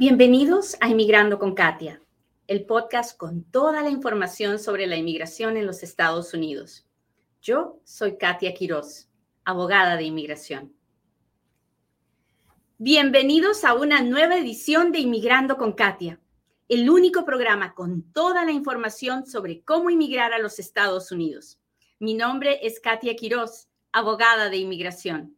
Bienvenidos a Inmigrando con Katia, el podcast con toda la información sobre la inmigración en los Estados Unidos. Yo soy Katia Quiroz, abogada de inmigración. Bienvenidos a una nueva edición de Inmigrando con Katia, el único programa con toda la información sobre cómo inmigrar a los Estados Unidos. Mi nombre es Katia Quiroz, abogada de inmigración.